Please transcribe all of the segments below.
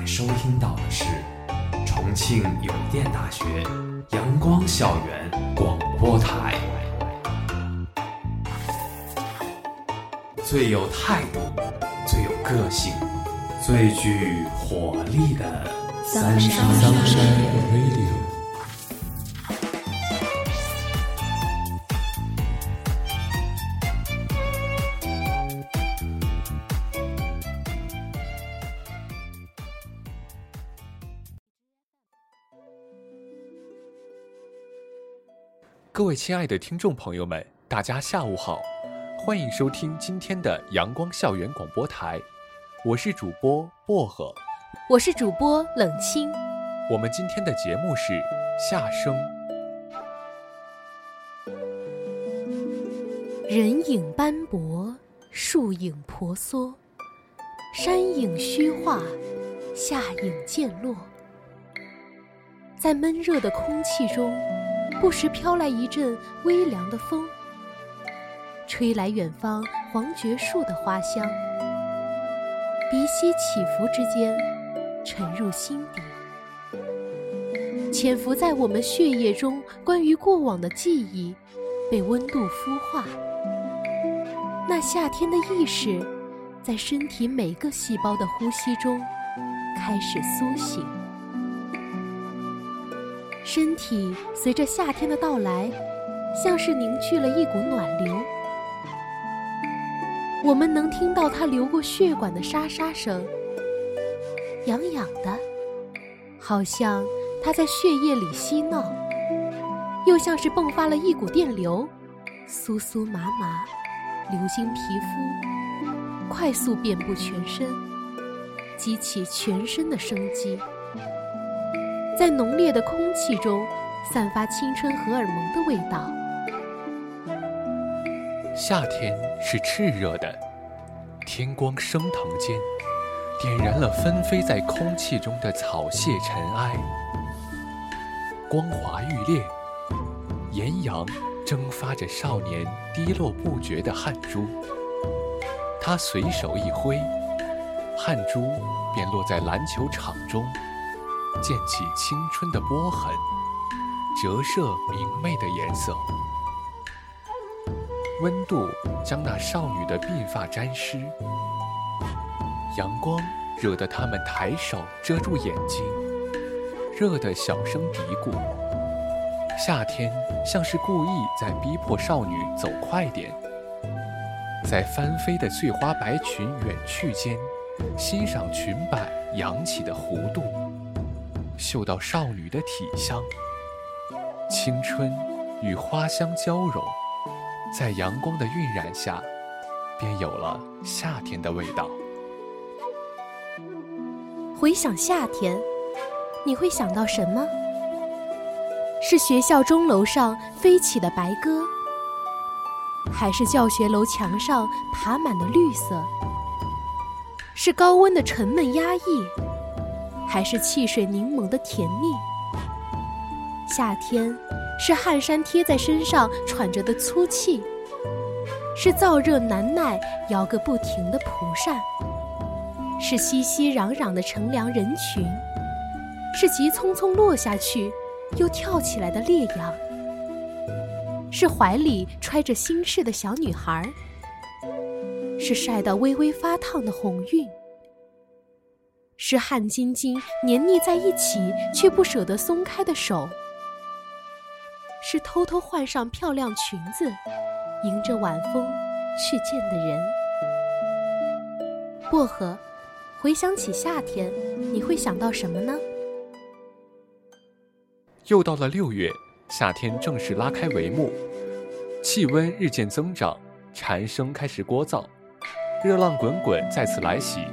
在收听到的是重庆邮电大学阳光校园广播台，最有态度、最有个性、最具活力的三山 Radio。各位亲爱的听众朋友们，大家下午好，欢迎收听今天的阳光校园广播台，我是主播薄荷，我是主播冷清。我们今天的节目是夏声。人影斑驳，树影婆娑，山影虚化，夏影渐落，在闷热的空气中。不时飘来一阵微凉的风，吹来远方黄桷树的花香，鼻息起伏之间，沉入心底，潜伏在我们血液中关于过往的记忆，被温度孵化。那夏天的意识，在身体每个细胞的呼吸中开始苏醒。身体随着夏天的到来，像是凝聚了一股暖流。我们能听到它流过血管的沙沙声，痒痒的，好像它在血液里嬉闹；又像是迸发了一股电流，酥酥麻麻，流经皮肤，快速遍布全身，激起全身的生机。在浓烈的空气中，散发青春荷尔蒙的味道。夏天是炽热的，天光升腾间，点燃了纷飞在空气中的草屑尘埃。光华欲裂，炎阳蒸发着少年滴落不绝的汗珠。他随手一挥，汗珠便落在篮球场中。溅起青春的波痕，折射明媚的颜色。温度将那少女的鬓发沾湿，阳光惹得他们抬手遮住眼睛，热得小声嘀咕。夏天像是故意在逼迫少女走快点，在翻飞的碎花白裙远去间，欣赏裙摆扬起的弧度。嗅到少女的体香，青春与花香交融，在阳光的晕染下，便有了夏天的味道。回想夏天，你会想到什么？是学校钟楼上飞起的白鸽，还是教学楼墙上爬满的绿色？是高温的沉闷压抑？还是汽水柠檬的甜蜜。夏天，是汗衫贴在身上喘着的粗气，是燥热难耐摇个不停的蒲扇，是熙熙攘攘的乘凉人群，是急匆匆落下去又跳起来的烈阳，是怀里揣着心事的小女孩，是晒到微微发烫的红晕。是汗津津黏腻在一起却不舍得松开的手，是偷偷换上漂亮裙子，迎着晚风去见的人。薄荷，回想起夏天，你会想到什么呢？又到了六月，夏天正式拉开帷幕，气温日渐增长，蝉声开始聒噪，热浪滚滚再次来袭。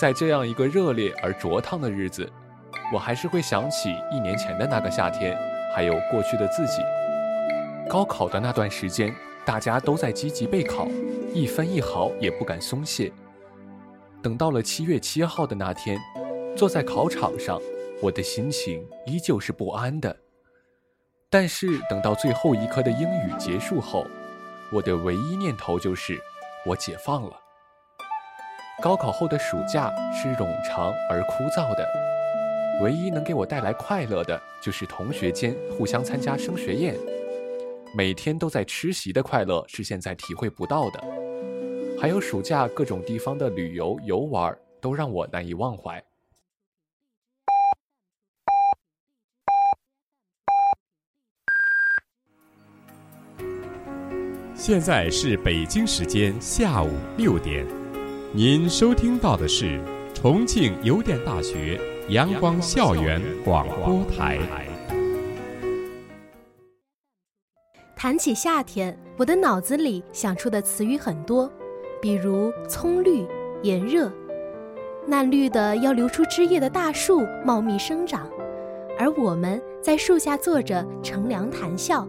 在这样一个热烈而灼烫的日子，我还是会想起一年前的那个夏天，还有过去的自己。高考的那段时间，大家都在积极备考，一分一毫也不敢松懈。等到了七月七号的那天，坐在考场上，我的心情依旧是不安的。但是等到最后一科的英语结束后，我的唯一念头就是，我解放了。高考后的暑假是冗长而枯燥的，唯一能给我带来快乐的，就是同学间互相参加升学宴，每天都在吃席的快乐是现在体会不到的。还有暑假各种地方的旅游游玩，都让我难以忘怀。现在是北京时间下午六点，您收听到的是重庆邮电大学阳光校园广播台。谈起夏天，我的脑子里想出的词语很多。比如葱绿、炎热，嫩绿的要流出枝叶的大树茂密生长，而我们在树下坐着乘凉谈笑。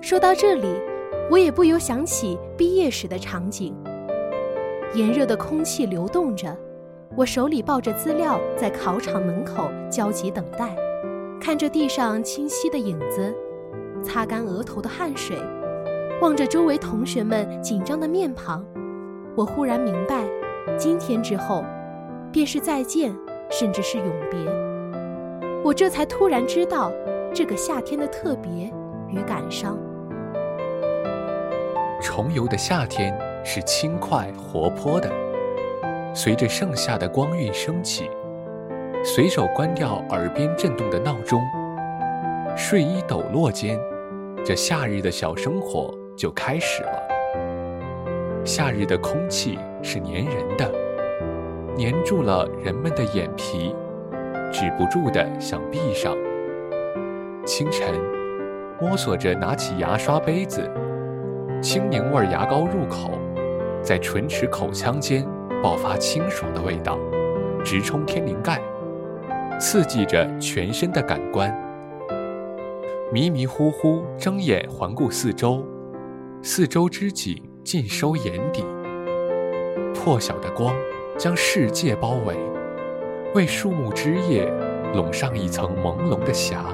说到这里，我也不由想起毕业时的场景。炎热的空气流动着，我手里抱着资料，在考场门口焦急等待，看着地上清晰的影子，擦干额头的汗水。望着周围同学们紧张的面庞，我忽然明白，今天之后，便是再见，甚至是永别。我这才突然知道，这个夏天的特别与感伤。重游的夏天是轻快活泼的，随着盛夏的光晕升起，随手关掉耳边震动的闹钟，睡衣抖落间，这夏日的小生活。就开始了。夏日的空气是粘人的，粘住了人们的眼皮，止不住的想闭上。清晨，摸索着拿起牙刷杯子，青柠味牙膏入口，在唇齿口腔间爆发清爽的味道，直冲天灵盖，刺激着全身的感官。迷迷糊糊睁眼环顾四周。四周之景尽收眼底，破晓的光将世界包围，为树木枝叶笼上一层朦胧的霞，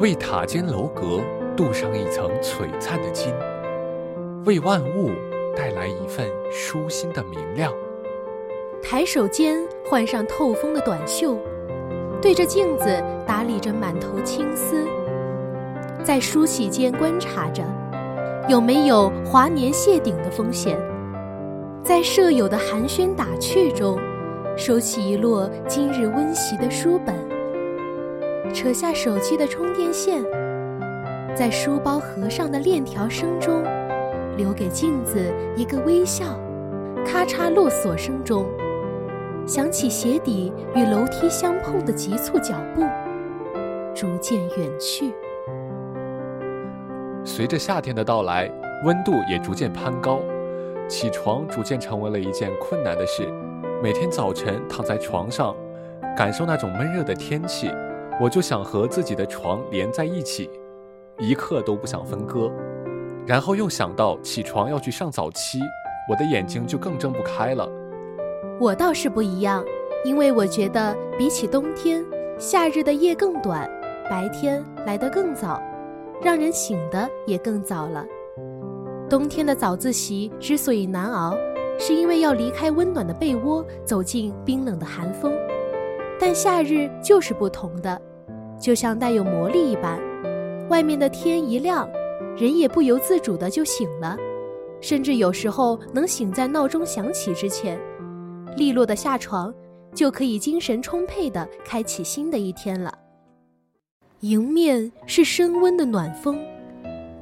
为塔尖楼阁镀上一层璀璨的金，为万物带来一份舒心的明亮。抬手间换上透风的短袖，对着镜子打理着满头青丝，在梳洗间观察着。有没有华年谢顶的风险？在舍友的寒暄打趣中，收起一摞今日温习的书本，扯下手机的充电线，在书包合上的链条声中，留给镜子一个微笑。咔嚓落锁声中，想起鞋底与楼梯相碰的急促脚步，逐渐远去。随着夏天的到来，温度也逐渐攀高，起床逐渐成为了一件困难的事。每天早晨躺在床上，感受那种闷热的天气，我就想和自己的床连在一起，一刻都不想分割。然后又想到起床要去上早七，我的眼睛就更睁不开了。我倒是不一样，因为我觉得比起冬天，夏日的夜更短，白天来得更早。让人醒的也更早了。冬天的早自习之所以难熬，是因为要离开温暖的被窝，走进冰冷的寒风。但夏日就是不同的，就像带有魔力一般，外面的天一亮，人也不由自主的就醒了，甚至有时候能醒在闹钟响起之前，利落的下床，就可以精神充沛的开启新的一天了。迎面是升温的暖风，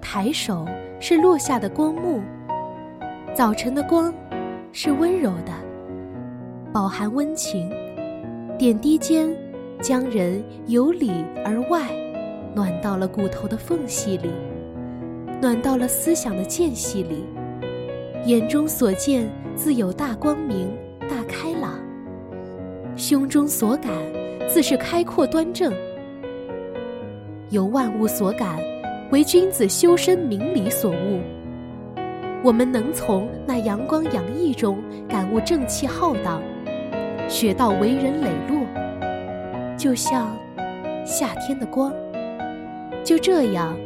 抬手是落下的光幕。早晨的光是温柔的，饱含温情，点滴间将人由里而外暖到了骨头的缝隙里，暖到了思想的间隙里。眼中所见自有大光明、大开朗，胸中所感自是开阔端正。由万物所感，为君子修身明理所悟。我们能从那阳光洋溢中感悟正气浩荡，学到为人磊落，就像夏天的光。就这样，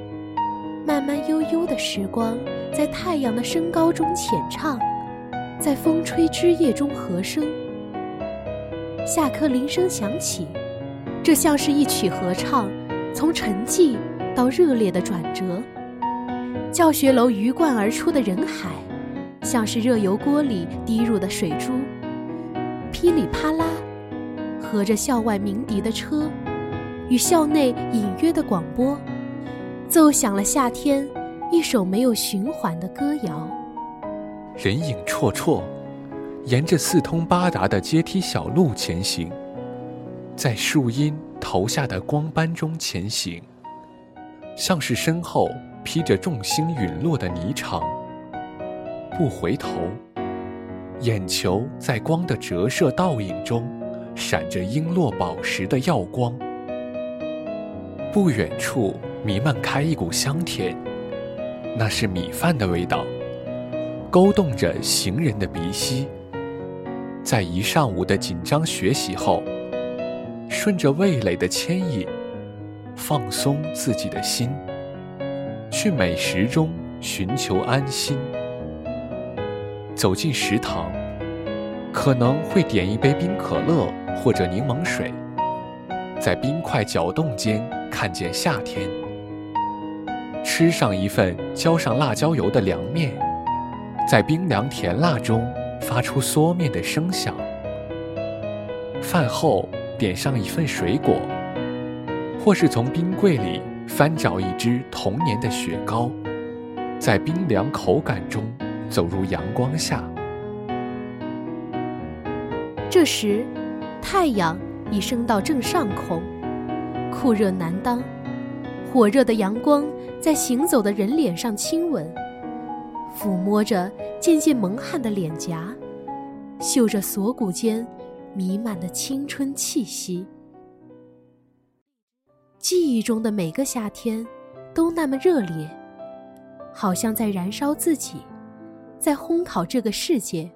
慢慢悠悠的时光，在太阳的升高中浅唱，在风吹枝叶中和声。下课铃声响起，这像是一曲合唱，从沉寂到热烈的转折。教学楼鱼贯而出的人海，像是热油锅里滴入的水珠，噼里啪啦，和着校外鸣笛的车，与校内隐约的广播，奏响了夏天一首没有循环的歌谣。人影绰绰，沿着四通八达的阶梯小路前行，在树荫投下的光斑中前行，像是身后。披着众星陨落的霓裳，不回头，眼球在光的折射倒影中，闪着璎珞宝石的耀光。不远处弥漫开一股香甜，那是米饭的味道，勾动着行人的鼻息。在一上午的紧张学习后，顺着味蕾的牵引，放松自己的心。去美食中寻求安心。走进食堂，可能会点一杯冰可乐或者柠檬水，在冰块搅动间看见夏天。吃上一份浇上辣椒油的凉面，在冰凉甜辣中发出嗦面的声响。饭后点上一份水果，或是从冰柜里。翻找一只童年的雪糕，在冰凉口感中走入阳光下。这时，太阳已升到正上空，酷热难当。火热的阳光在行走的人脸上亲吻，抚摸着渐渐蒙汗的脸颊，嗅着锁骨间弥漫的青春气息。记忆中的每个夏天，都那么热烈，好像在燃烧自己，在烘烤这个世界。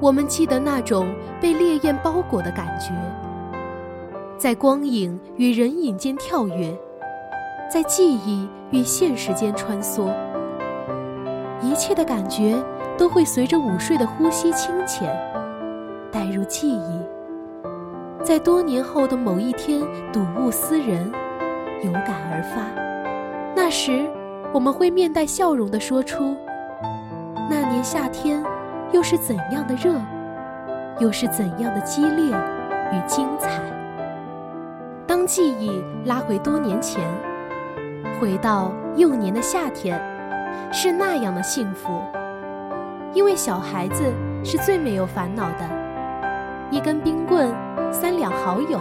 我们记得那种被烈焰包裹的感觉，在光影与人影间跳跃，在记忆与现实间穿梭。一切的感觉都会随着午睡的呼吸清浅，带入记忆。在多年后的某一天，睹物思人，有感而发。那时，我们会面带笑容地说出：“那年夏天，又是怎样的热，又是怎样的激烈与精彩。”当记忆拉回多年前，回到幼年的夏天，是那样的幸福，因为小孩子是最没有烦恼的，一根冰棍。三两好友，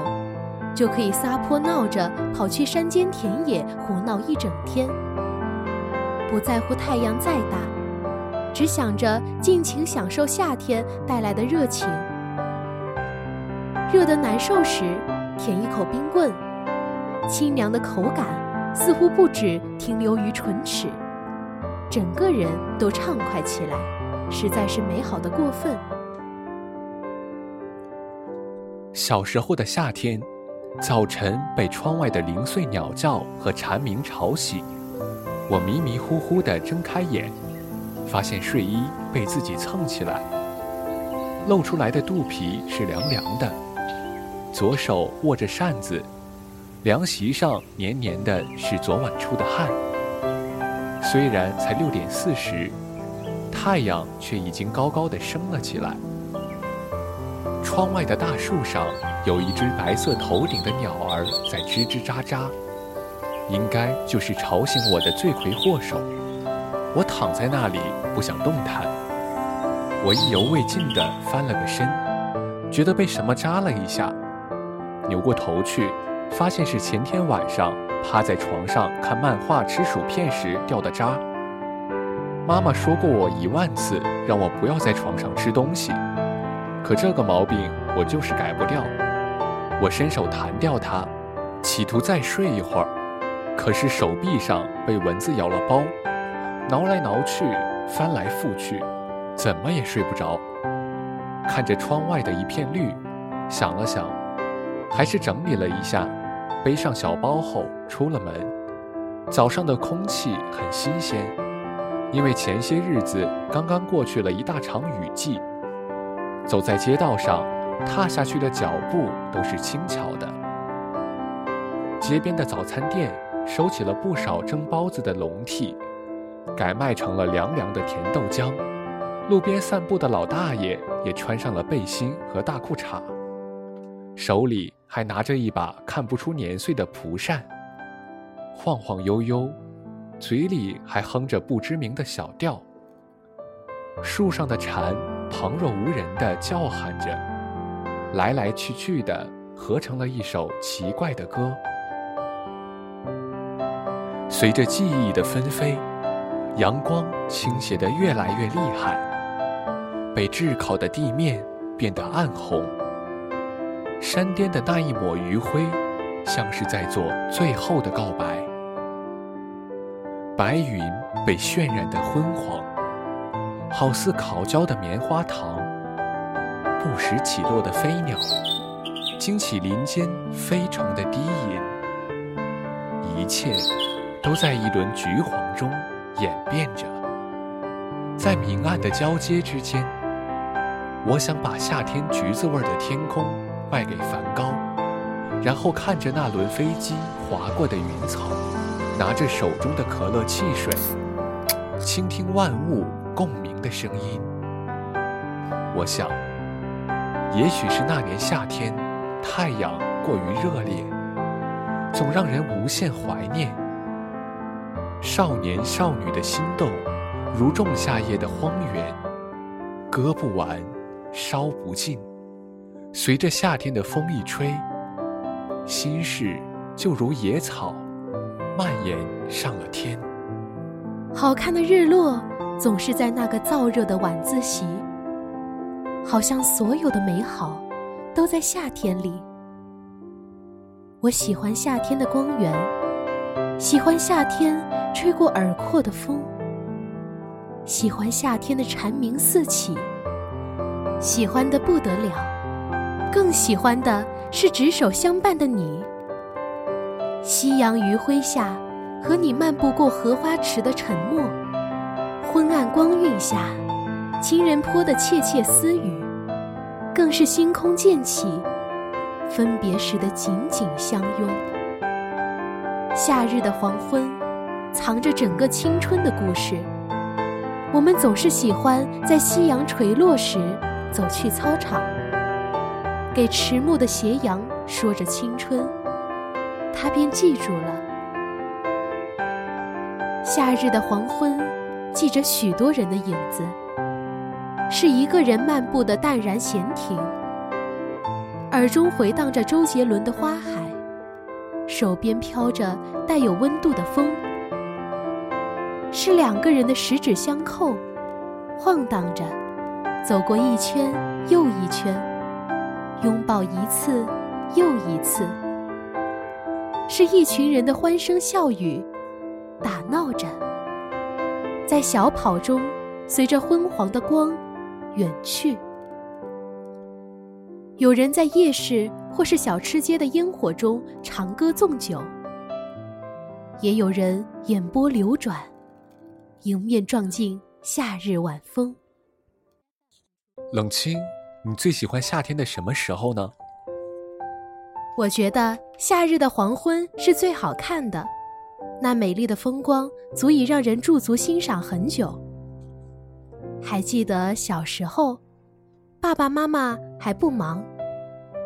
就可以撒泼闹着跑去山间田野胡闹一整天，不在乎太阳再大，只想着尽情享受夏天带来的热情。热得难受时，舔一口冰棍，清凉的口感似乎不止停留于唇齿，整个人都畅快起来，实在是美好的过分。小时候的夏天，早晨被窗外的零碎鸟叫和蝉鸣吵醒，我迷迷糊糊地睁开眼，发现睡衣被自己蹭起来，露出来的肚皮是凉凉的，左手握着扇子，凉席上黏黏的是昨晚出的汗。虽然才六点四十，太阳却已经高高的升了起来。窗外的大树上有一只白色头顶的鸟儿在吱吱喳喳，应该就是吵醒我的罪魁祸首。我躺在那里不想动弹，我意犹未尽地翻了个身，觉得被什么扎了一下，扭过头去，发现是前天晚上趴在床上看漫画吃薯片时掉的渣。妈妈说过我一万次，让我不要在床上吃东西。可这个毛病我就是改不掉。我伸手弹掉它，企图再睡一会儿，可是手臂上被蚊子咬了包，挠来挠去，翻来覆去，怎么也睡不着。看着窗外的一片绿，想了想，还是整理了一下，背上小包后出了门。早上的空气很新鲜，因为前些日子刚刚过去了一大场雨季，走在街道上，踏下去的脚步都是轻巧的。街边的早餐店收起了不少蒸包子的笼屉，改卖成了凉凉的甜豆浆。路边散步的老大爷也穿上了背心和大裤衩，手里还拿着一把看不出年岁的蒲扇，晃晃悠悠，嘴里还哼着不知名的小调。树上的蝉旁若无人地叫喊着，来来去去的合成了一首奇怪的歌。随着记忆的纷飞，阳光倾斜得越来越厉害。被炙烤的地面变得暗红，山巅的那一抹余晖，像是在做最后的告白。白云被渲染得昏黄，好似烤焦的棉花糖。不时起落的飞鸟，惊起林间飞虫的低吟。一切，都在一轮橘黄中演变着，在明暗的交接之间。我想把夏天橘子味的天空卖给梵高，然后看着那轮飞机划过的云层，拿着手中的可乐汽水，倾听万物共鸣的声音。我想，也许是那年夏天，太阳过于热烈，总让人无限怀念。少年少女的心动，如仲夏夜的荒原，割不完。烧不尽，随着夏天的风一吹，心事就如野草，蔓延上了天。好看的日落总是在那个燥热的晚自习，好像所有的美好都在夏天里。我喜欢夏天的光源，喜欢夏天吹过耳廓的风，喜欢夏天的蝉鸣四起。喜欢的不得了，更喜欢的是执手相伴的你。夕阳余晖下，和你漫步过荷花池的沉默；昏暗光晕下，情人坡的窃窃私语，更是星空渐起，分别时的紧紧相拥。夏日的黄昏，藏着整个青春的故事。我们总是喜欢在夕阳垂落时。走去操场，给迟暮的斜阳说着青春，他便记住了。夏日的黄昏，记着许多人的影子，是一个人漫步的淡然闲庭，耳中回荡着周杰伦的《花海》，手边飘着带有温度的风，是两个人的十指相扣，晃荡着。走过一圈又一圈，拥抱一次又一次，是一群人的欢声笑语，打闹着，在小跑中，随着昏黄的光远去。有人在夜市或是小吃街的烟火中长歌纵酒，也有人眼波流转，迎面撞进夏日晚风。冷清，你最喜欢夏天的什么时候呢？我觉得夏日的黄昏是最好看的，那美丽的风光足以让人驻足欣赏很久。还记得小时候，爸爸妈妈还不忙，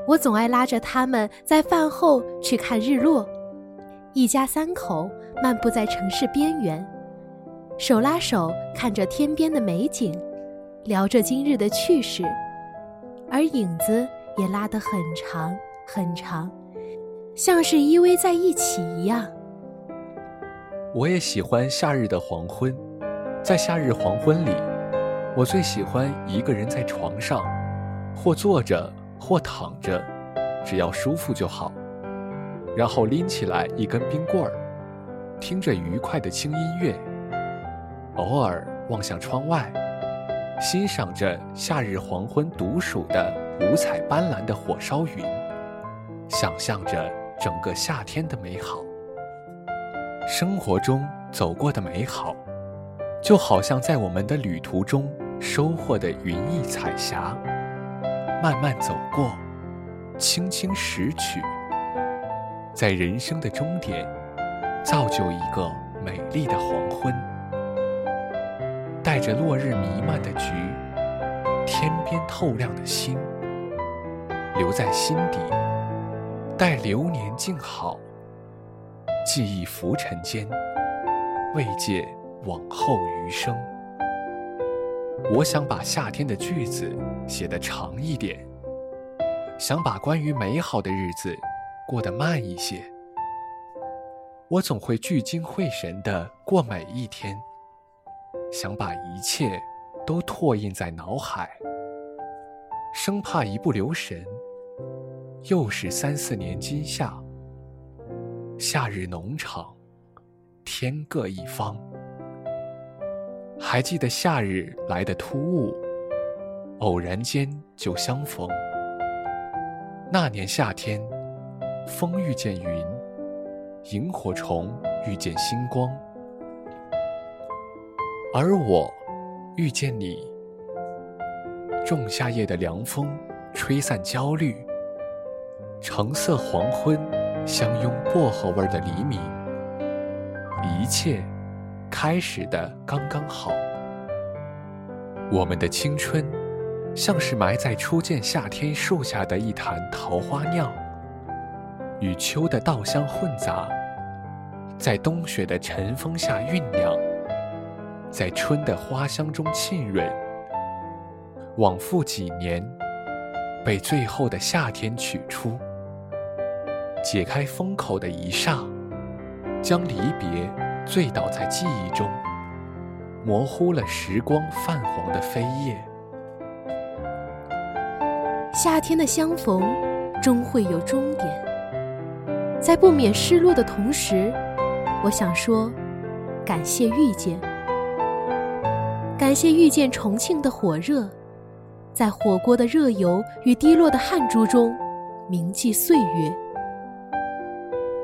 我总爱拉着他们在饭后去看日落，一家三口漫步在城市边缘，手拉手看着天边的美景。聊着今日的趣事，而影子也拉得很长很长，像是依偎在一起一样。我也喜欢夏日的黄昏，在夏日黄昏里，我最喜欢一个人在床上，或坐着或躺着，只要舒服就好。然后拎起来一根冰棍儿，听着愉快的轻音乐，偶尔望向窗外。欣赏着夏日黄昏独属的五彩斑斓的火烧云，想象着整个夏天的美好。生活中走过的美好，就好像在我们的旅途中收获的云翳彩霞，慢慢走过，轻轻拾取，在人生的终点，造就一个美丽的黄昏，着落日弥漫的菊，天边透亮的星，留在心底，待流年静好，记忆浮尘间，慰藉。往后余生，我想把夏天的句子写得长一点，想把关于美好的日子过得慢一些。我总会聚精会神地过每一天，想把一切都拓印在脑海，生怕一不留神，又是三四年今夏。夏日农场，天各一方。还记得夏日来的突兀，偶然间就相逢。那年夏天，风遇见云，萤火虫遇见星光，而我遇见你。仲夏夜的凉风，吹散焦虑。橙色黄昏，相拥薄荷味的黎明，一切。开始的刚刚好，我们的青春，像是埋在初见夏天树下的一坛桃花酿，与秋的稻香混杂，在冬雪的晨风下酝酿，在春的花香中浸润。往复几年，被最后的夏天取出，解开封口的一刹，将离别。醉倒在记忆中，模糊了时光泛黄的飞叶。夏天的相逢，终会有终点。在不免失落的同时，我想说，感谢遇见，感谢遇见重庆的火热，在火锅的热油与滴落的汗珠中铭记岁月，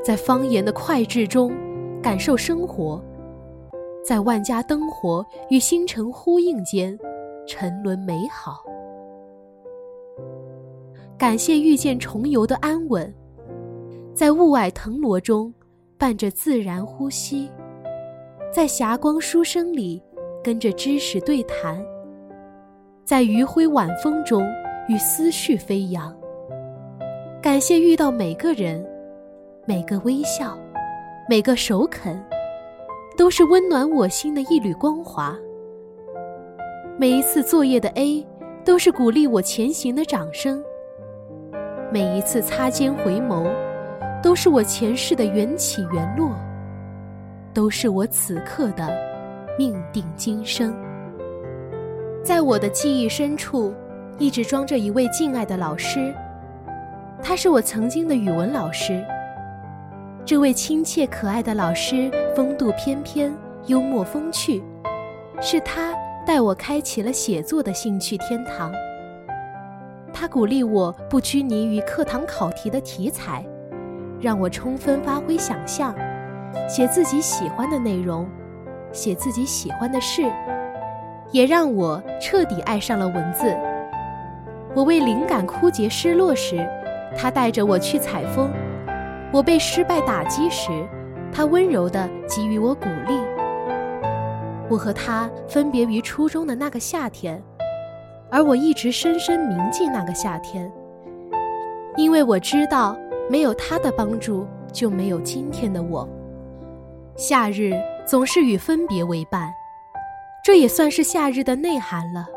在方言的快炙中。感受生活，在万家灯火与星辰呼应间，沉沦美好。感谢遇见重游的安稳，在雾霭藤萝中伴着自然呼吸，在霞光书声里跟着知识对谈，在余晖晚风中与思绪飞扬。感谢遇到每个人，每个微笑。每个首肯，都是温暖我心的一缕光华。每一次作业的 A，都是鼓励我前行的掌声。每一次擦肩回眸，都是我前世的缘起缘落，都是我此刻的命定今生。在我的记忆深处，一直装着一位敬爱的老师，他是我曾经的语文老师。这位亲切可爱的老师，风度翩翩，幽默风趣，是他带我开启了写作的兴趣天堂。他鼓励我不拘泥于课堂考题的题材，让我充分发挥想象，写自己喜欢的内容，写自己喜欢的事，也让我彻底爱上了文字。我为灵感枯竭失落时，他带着我去采风。我被失败打击时，他温柔地给予我鼓励。我和他分别于初中的那个夏天，而我一直深深铭记那个夏天，因为我知道没有他的帮助，就没有今天的我。夏日总是与分别为伴，这也算是夏日的内涵了。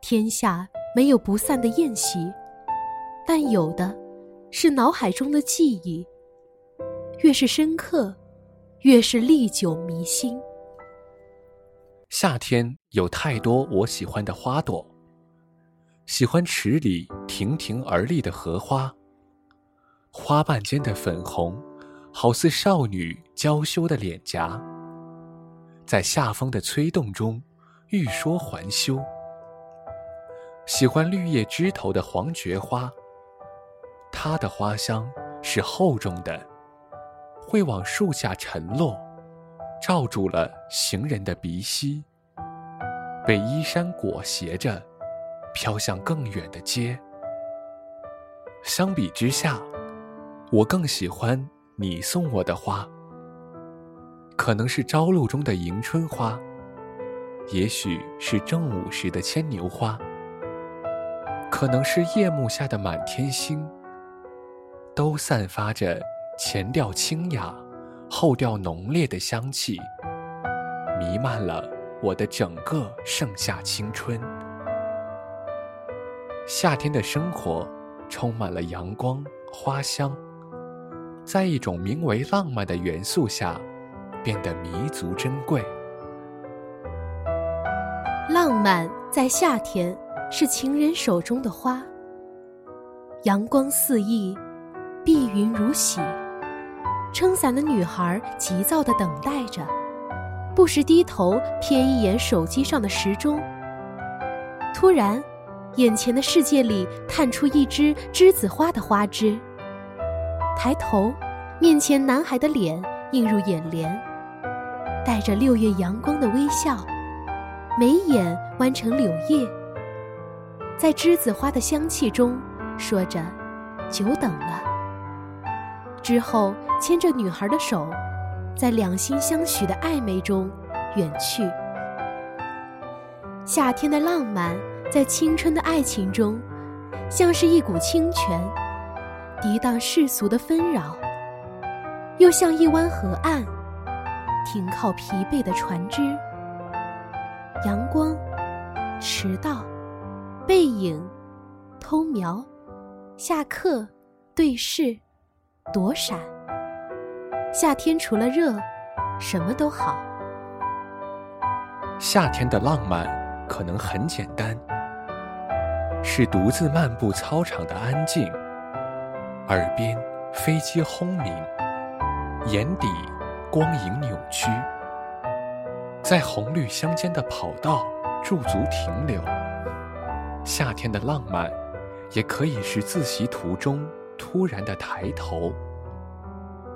天下没有不散的宴席，但有的。是脑海中的记忆，越是深刻，越是历久弥新。夏天有太多我喜欢的花朵，喜欢池里亭亭而立的荷花，花瓣间的粉红，好似少女娇羞的脸颊，在夏风的催动中欲说还休。喜欢绿叶枝头的黄菊花。它的花香是厚重的，会往树下沉落，罩住了行人的鼻息，被衣衫裹挟着，飘向更远的街。相比之下，我更喜欢你送我的花，可能是朝露中的迎春花，也许是正午时的牵牛花，可能是夜幕下的满天星，都散发着前调清雅。后调浓烈的香气，弥漫了我的整个盛夏青春。夏天的生活充满了阳光、花香，在一种名为浪漫的元素下，变得弥足珍贵。浪漫在夏天是情人手中的花，阳光四溢，碧云如洗。撑伞的女孩急躁地等待着，不时低头瞥一眼手机上的时钟。突然，眼前的世界里探出一只栀子花的花枝。抬头，面前男孩的脸映入眼帘，带着六月阳光的微笑，眉眼弯成柳叶，在栀子花的香气中说着：“久等了。”之后，牵着女孩的手，在两心相许的暧昧中远去。夏天的浪漫，在青春的爱情中，像是一股清泉，涤荡世俗的纷扰；又像一湾河岸，停靠疲惫的船只。阳光、迟到、背影、偷瞄、下课、对视。躲闪。夏天除了热，什么都好。夏天的浪漫可能很简单，是独自漫步操场的安静，耳边飞机轰鸣，眼底光影扭曲，在红绿相间的跑道驻足停留。夏天的浪漫，也可以是自习途中。突然的抬头，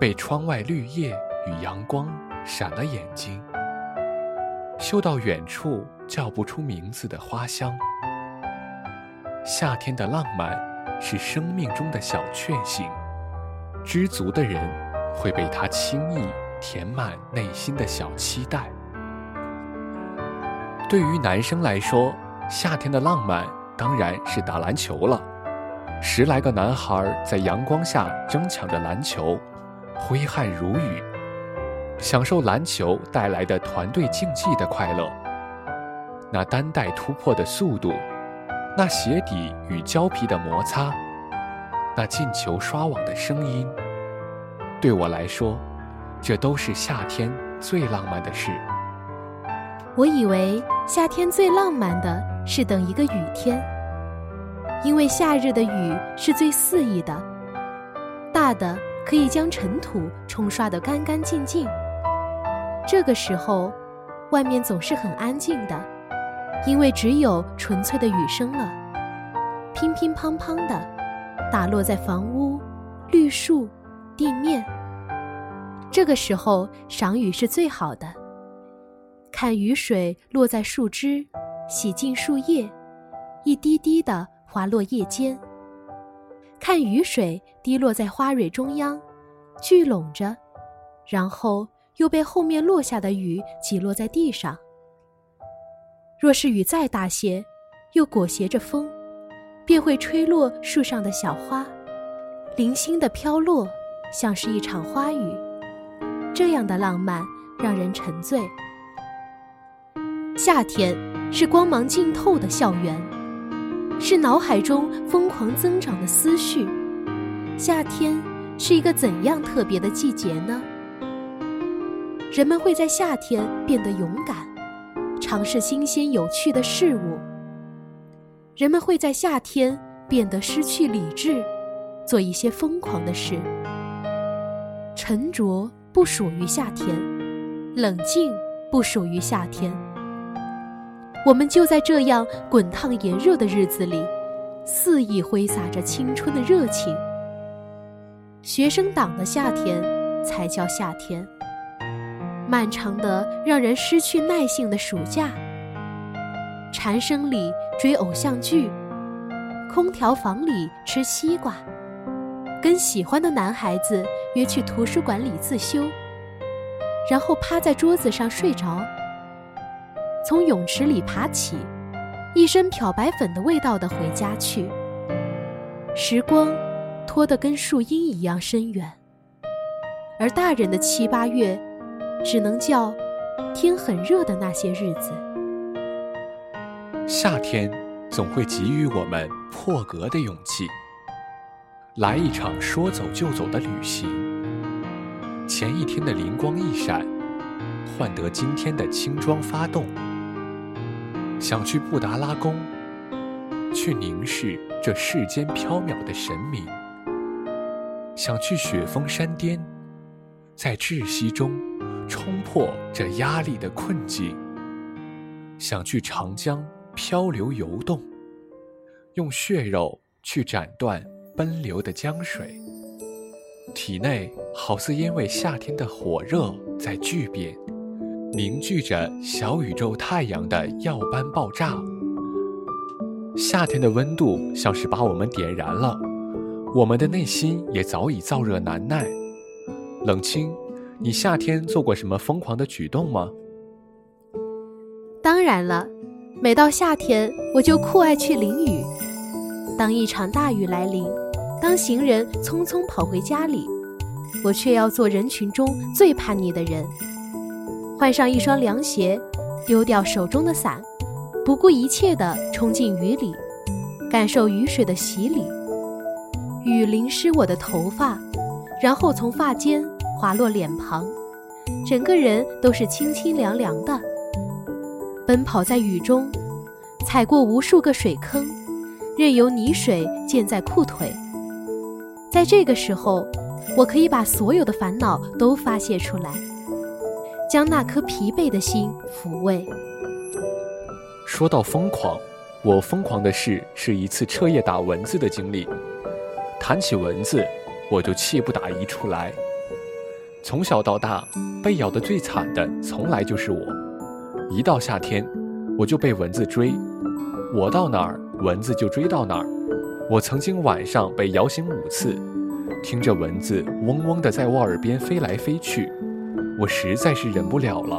被窗外绿叶与阳光闪了眼睛，嗅到远处叫不出名字的花香。夏天的浪漫是生命中的小确幸，知足的人会被它轻易填满内心的小期待。对于男生来说，夏天的浪漫当然是打篮球了。十来个男孩在阳光下争抢着篮球，挥汗如雨，享受篮球带来的团队竞技的快乐。那单带突破的速度，那鞋底与胶皮的摩擦，那进球刷网的声音，对我来说，这都是夏天最浪漫的事。我以为夏天最浪漫的是等一个雨天。因为夏日的雨是最肆意的，大的可以将尘土冲刷得干干净净。这个时候，外面总是很安静的，因为只有纯粹的雨声了，乒乒乓乓的，打落在房屋、绿树、地面。这个时候赏雨是最好的，看雨水落在树枝，洗净树叶，一滴滴的。滑落叶间，看雨水滴落在花蕊中央，聚拢着，然后又被后面落下的雨挤落在地上。若是雨再大些，又裹挟着风，便会吹落树上的小花，零星的飘落，像是一场花雨。这样的浪漫让人沉醉。夏天是光芒浸透的校园。是脑海中疯狂增长的思绪。夏天是一个怎样特别的季节呢？人们会在夏天变得勇敢，尝试新鲜有趣的事物。人们会在夏天变得失去理智，做一些疯狂的事。沉着不属于夏天，冷静不属于夏天。我们就在这样滚烫炎热的日子里，肆意挥洒着青春的热情。学生党的夏天才叫夏天。漫长的让人失去耐性的暑假，蝉声里追偶像剧，空调房里吃西瓜，跟喜欢的男孩子约去图书馆里自修，然后趴在桌子上睡着。从泳池里爬起，一身漂白粉的味道的回家去。时光拖得跟树荫一样深远，而大人的七八月，只能叫天很热的那些日子。夏天总会给予我们破格的勇气，来一场说走就走的旅行。前一天的灵光一闪，换得今天的轻装发动。想去布达拉宫，去凝视这世间缥缈的神明；想去雪峰山巅，在窒息中冲破这压力的困境；想去长江漂流游动，用血肉去斩断奔流的江水。体内好似因为夏天的火热在聚变。凝聚着小宇宙太阳的耀斑爆炸，夏天的温度像是把我们点燃了，我们的内心也早已燥热难耐。冷清，你夏天做过什么疯狂的举动吗？当然了，每到夏天我就酷爱去淋雨。当一场大雨来临，当行人匆匆跑回家里，我却要做人群中最叛逆的人。换上一双凉鞋，丢掉手中的伞，不顾一切地冲进雨里，感受雨水的洗礼。雨淋湿我的头发，然后从发间滑落脸庞，整个人都是清清凉凉的。奔跑在雨中，踩过无数个水坑，任由泥水溅在裤腿。在这个时候，我可以把所有的烦恼都发泄出来。将那颗疲惫的心抚慰。说到疯狂，我疯狂的事是一次彻夜打蚊子的经历。谈起蚊子，我就气不打一处来。从小到大，被咬得最惨的从来就是我。一到夏天，我就被蚊子追，我到哪儿，蚊子就追到哪儿。我曾经晚上被咬醒五次，听着蚊子嗡嗡地在我耳边飞来飞去。我实在是忍不了了，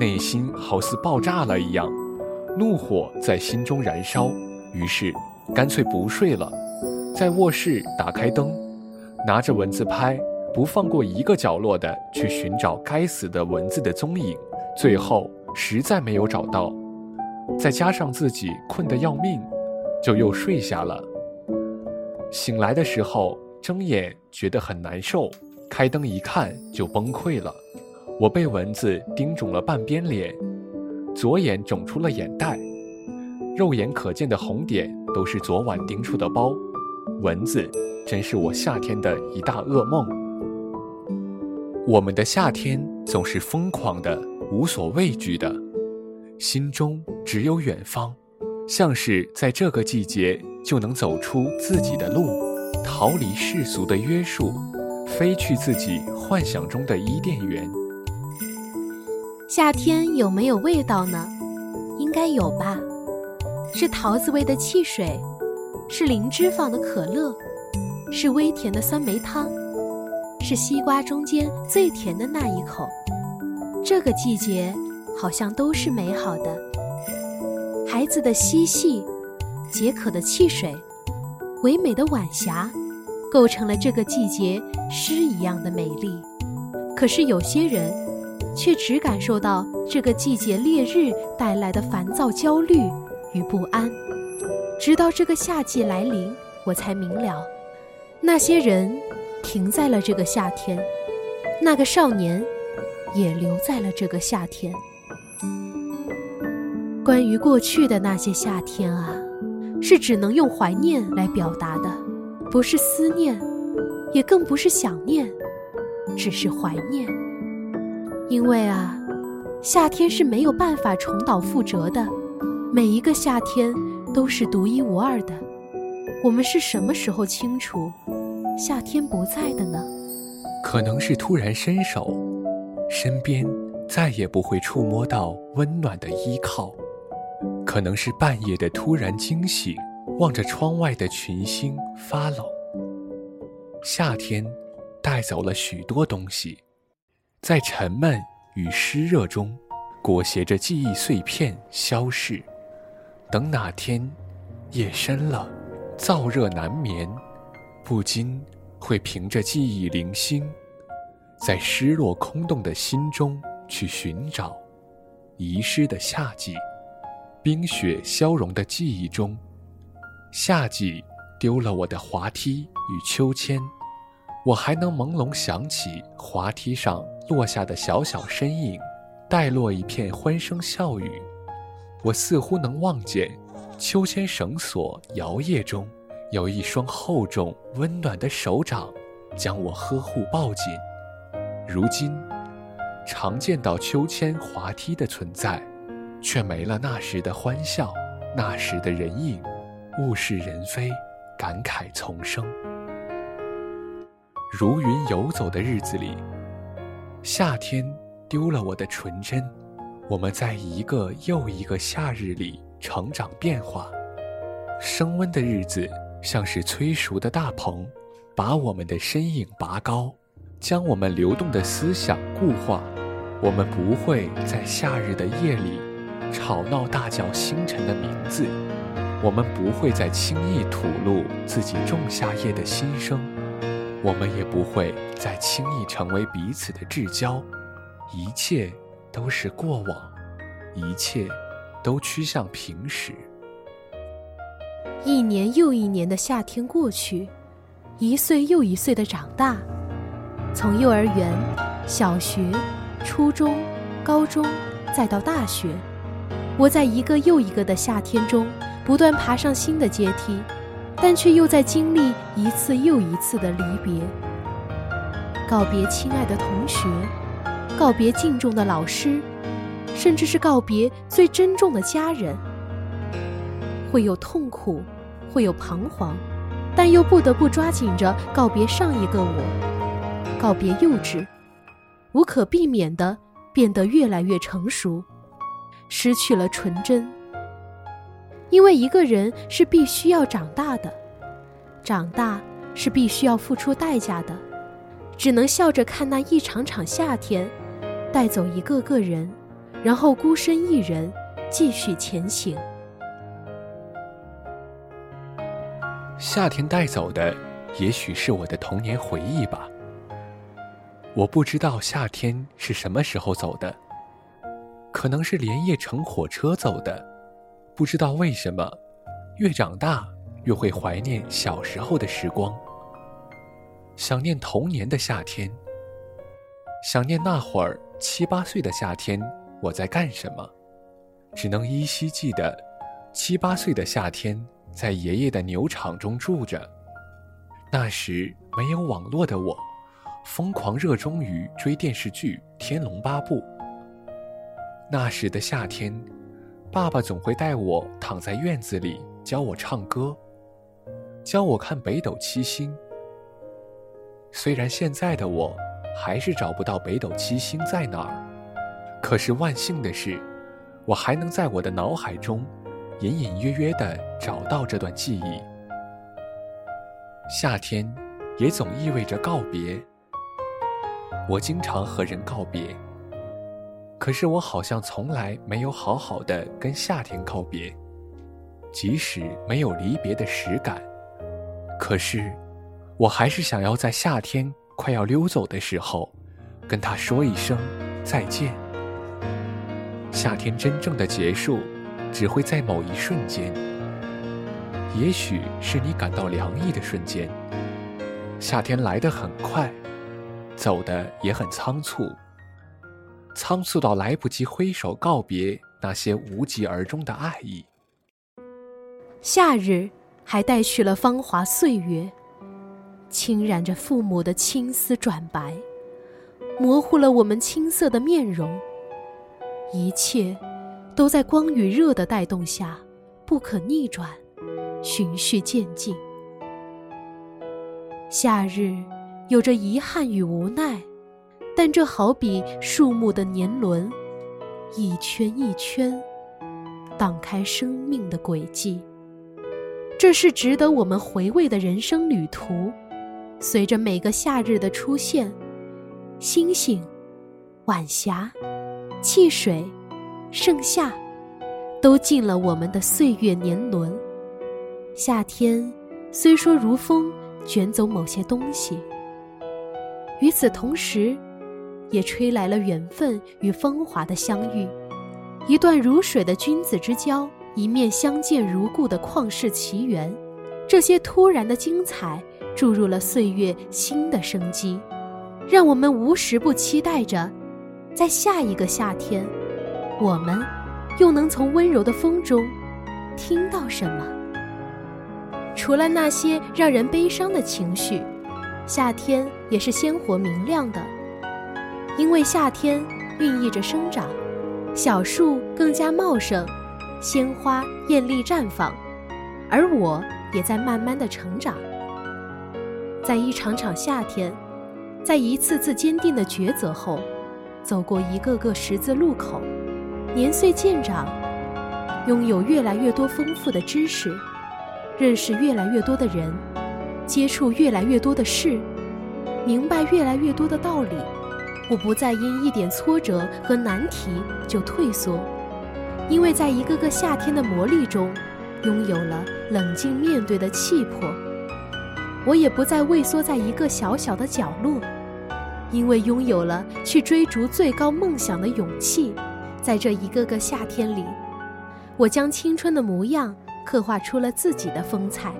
内心好似爆炸了一样，怒火在心中燃烧。于是，干脆不睡了，在卧室打开灯，拿着蚊子拍，不放过一个角落的去寻找该死的蚊子的踪影。最后实在没有找到，再加上自己困得要命，就又睡下了。醒来的时候睁眼觉得很难受，开灯一看就崩溃了。我被蚊子叮肿了半边脸，左眼肿出了眼袋，肉眼可见的红点都是昨晚叮出的包。蚊子真是我夏天的一大噩梦。我们的夏天总是疯狂的、无所畏惧的，心中只有远方，像是在这个季节就能走出自己的路，逃离世俗的约束，飞去自己幻想中的伊甸园。夏天有没有味道呢？应该有吧。是桃子味的汽水，是零脂肪的可乐，是微甜的酸梅汤，是西瓜中间最甜的那一口。这个季节好像都是美好的。孩子的嬉戏，解渴的汽水，唯美的晚霞，构成了这个季节诗一样的美丽。可是有些人。却只感受到这个季节烈日带来的烦躁、焦虑与不安。直到这个夏季来临，我才明了，那些人停在了这个夏天，那个少年也留在了这个夏天。关于过去的那些夏天啊，是只能用怀念来表达的，不是思念，也更不是想念，只是怀念。因为啊，夏天是没有办法重蹈覆辙的，每一个夏天都是独一无二的。我们是什么时候清楚夏天不在的呢？可能是突然伸手，身边再也不会触摸到温暖的依靠。可能是半夜的突然惊醒，望着窗外的群星发冷。夏天带走了许多东西，在沉闷与湿热中，裹挟着记忆碎片消逝。等哪天夜深了，燥热难眠，不禁会凭着记忆零星，在失落空洞的心中去寻找遗失的夏季。冰雪消融的记忆中，夏季丢了我的滑梯与秋千，我还能朦胧想起滑梯上落下的小小身影，带落一片欢声笑语。我似乎能望见，秋千绳索摇曳中，有一双厚重温暖的手掌，将我呵护抱紧。如今，常见到秋千、滑梯的存在。却没了那时的欢笑，那时的人影，物是人非，感慨丛生。如云游走的日子里，夏天丢了我的纯真。我们在一个又一个夏日里成长变化，升温的日子像是催熟的大棚，把我们的身影拔高，将我们流动的思想固化。我们不会在夏日的夜里。吵闹大叫星辰的名字，我们不会再轻易吐露自己仲夏夜的心声，我们也不会再轻易成为彼此的至交，一切都是过往，一切都趋向平时。一年又一年的夏天过去，一岁又一岁的长大，从幼儿园、小学、初中、高中，再到大学。我在一个又一个的夏天中不断爬上新的阶梯，但却又在经历一次又一次的离别。告别亲爱的同学，告别敬重的老师，甚至是告别最珍重的家人。会有痛苦，会有彷徨，但又不得不抓紧着告别上一个我，告别幼稚，无可避免的变得越来越成熟。失去了纯真，因为一个人是必须要长大的，长大是必须要付出代价的，只能笑着看那一场场夏天，带走一个个人，然后孤身一人继续前行。夏天带走的，也许是我的童年回忆吧。我不知道夏天是什么时候走的。可能是连夜乘火车走的，不知道为什么，越长大越会怀念小时候的时光，想念童年的夏天，想念那会儿七八岁的夏天我在干什么，只能依稀记得，七八岁的夏天在爷爷的牛场中住着，那时没有网络的我，疯狂热衷于追电视剧《天龙八部》。那时的夏天，爸爸总会带我躺在院子里教我唱歌，教我看北斗七星。虽然现在的我还是找不到北斗七星在哪儿，可是万幸的是，我还能在我的脑海中隐隐约约地找到这段记忆。夏天也总意味着告别，我经常和人告别。可是我好像从来没有好好的跟夏天告别，即使没有离别的实感，可是，我还是想要在夏天快要溜走的时候，跟他说一声再见。夏天真正的结束，只会在某一瞬间，也许是你感到凉意的瞬间。夏天来得很快，走的也很仓促。仓促到来不及挥手告别那些无疾而终的爱意。夏日还带去了芳华岁月，侵染着父母的青丝转白，模糊了我们青涩的面容。一切，都在光与热的带动下，不可逆转，循序渐进。夏日有着遗憾与无奈。但这好比树木的年轮，一圈一圈，荡开生命的轨迹。这是值得我们回味的人生旅途。随着每个夏日的出现，星星、晚霞、汽水、盛夏，都进了我们的岁月年轮。夏天虽说如风卷走某些东西，与此同时。也吹来了缘分与风华的相遇，一段如水的君子之交，一面相见如故的旷世奇缘。这些突然的精彩，注入了岁月新的生机，让我们无时不期待着，在下一个夏天，我们又能从温柔的风中听到什么？除了那些让人悲伤的情绪，夏天也是鲜活明亮的。因为夏天孕育着生长，小树更加茂盛，鲜花艳丽绽放，而我也在慢慢的成长。在一场场夏天，在一次次坚定的抉择后，走过一个个十字路口，年岁渐长，拥有越来越多丰富的知识，认识越来越多的人，接触越来越多的事，明白越来越多的道理。我不再因一点挫折和难题就退缩，因为在一个个夏天的磨砺中，拥有了冷静面对的气魄。我也不再畏缩在一个小小的角落，因为拥有了去追逐最高梦想的勇气。在这一个个夏天里，我将青春的模样刻画出了自己的风采，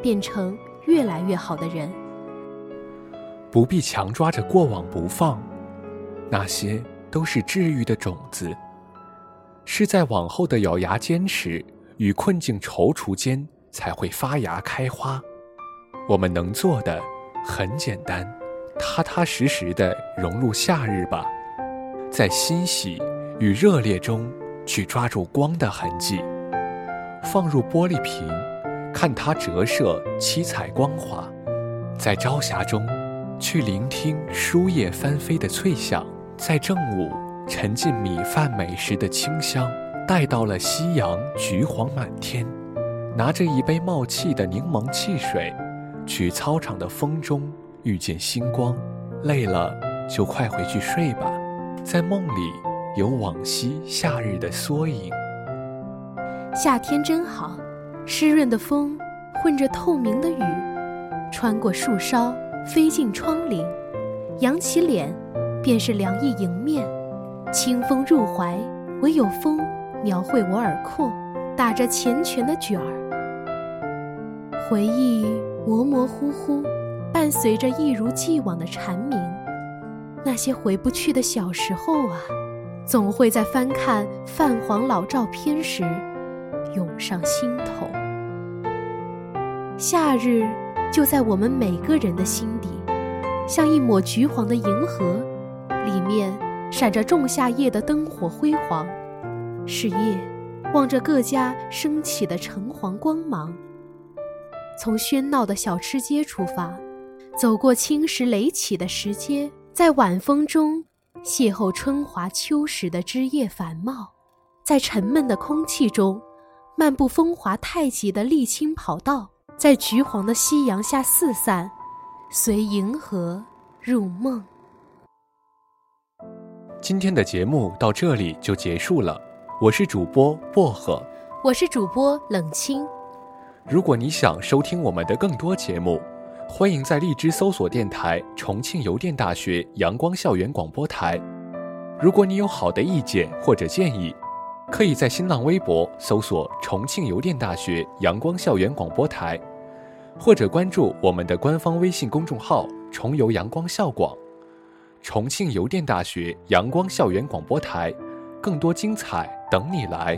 变成越来越好的人。不必强抓着过往不放。那些都是治愈的种子，是在往后的咬牙坚持与困境踌躇间才会发芽开花。我们能做的很简单，踏踏实实的融入夏日吧，在欣喜与热烈中去抓住光的痕迹，放入玻璃瓶，看它折射七彩光华，在朝霞中去聆听书页翻飞的脆响。在正午，沉浸米饭美食的清香，待到了夕阳橘黄满天，拿着一杯冒气的柠檬汽水，去操场的风中遇见星光。累了就快回去睡吧，在梦里有往昔夏日的缩影。夏天真好，湿润的风混着透明的雨，穿过树梢飞进窗棂，扬起脸。便是凉意迎面，清风入怀，唯有风描绘我耳廓，打着缱绻的卷儿。回忆模模糊糊，伴随着一如既往的蝉鸣。那些回不去的小时候啊，总会在翻看泛黄老照片时，涌上心头。夏日就在我们每个人的心底，像一抹橘黄的银河。里面闪着仲夏夜的灯火辉煌，是夜望着各家升起的橙黄光芒。从喧闹的小吃街出发，走过青石垒起的石阶，在晚风中邂逅春华秋实的枝叶繁茂，在沉闷的空气中漫步风华太极的沥青跑道，在橘黄的夕阳下四散，随银河入梦。今天的节目到这里就结束了，我是主播薄荷，我是主播冷清。如果你想收听我们的更多节目，欢迎在荔枝搜索电台重庆邮电大学阳光校园广播台。如果你有好的意见或者建议，可以在新浪微博搜索重庆邮电大学阳光校园广播台，或者关注我们的官方微信公众号重邮阳光校广。重庆邮电大学阳光校园广播台，更多精彩等你来。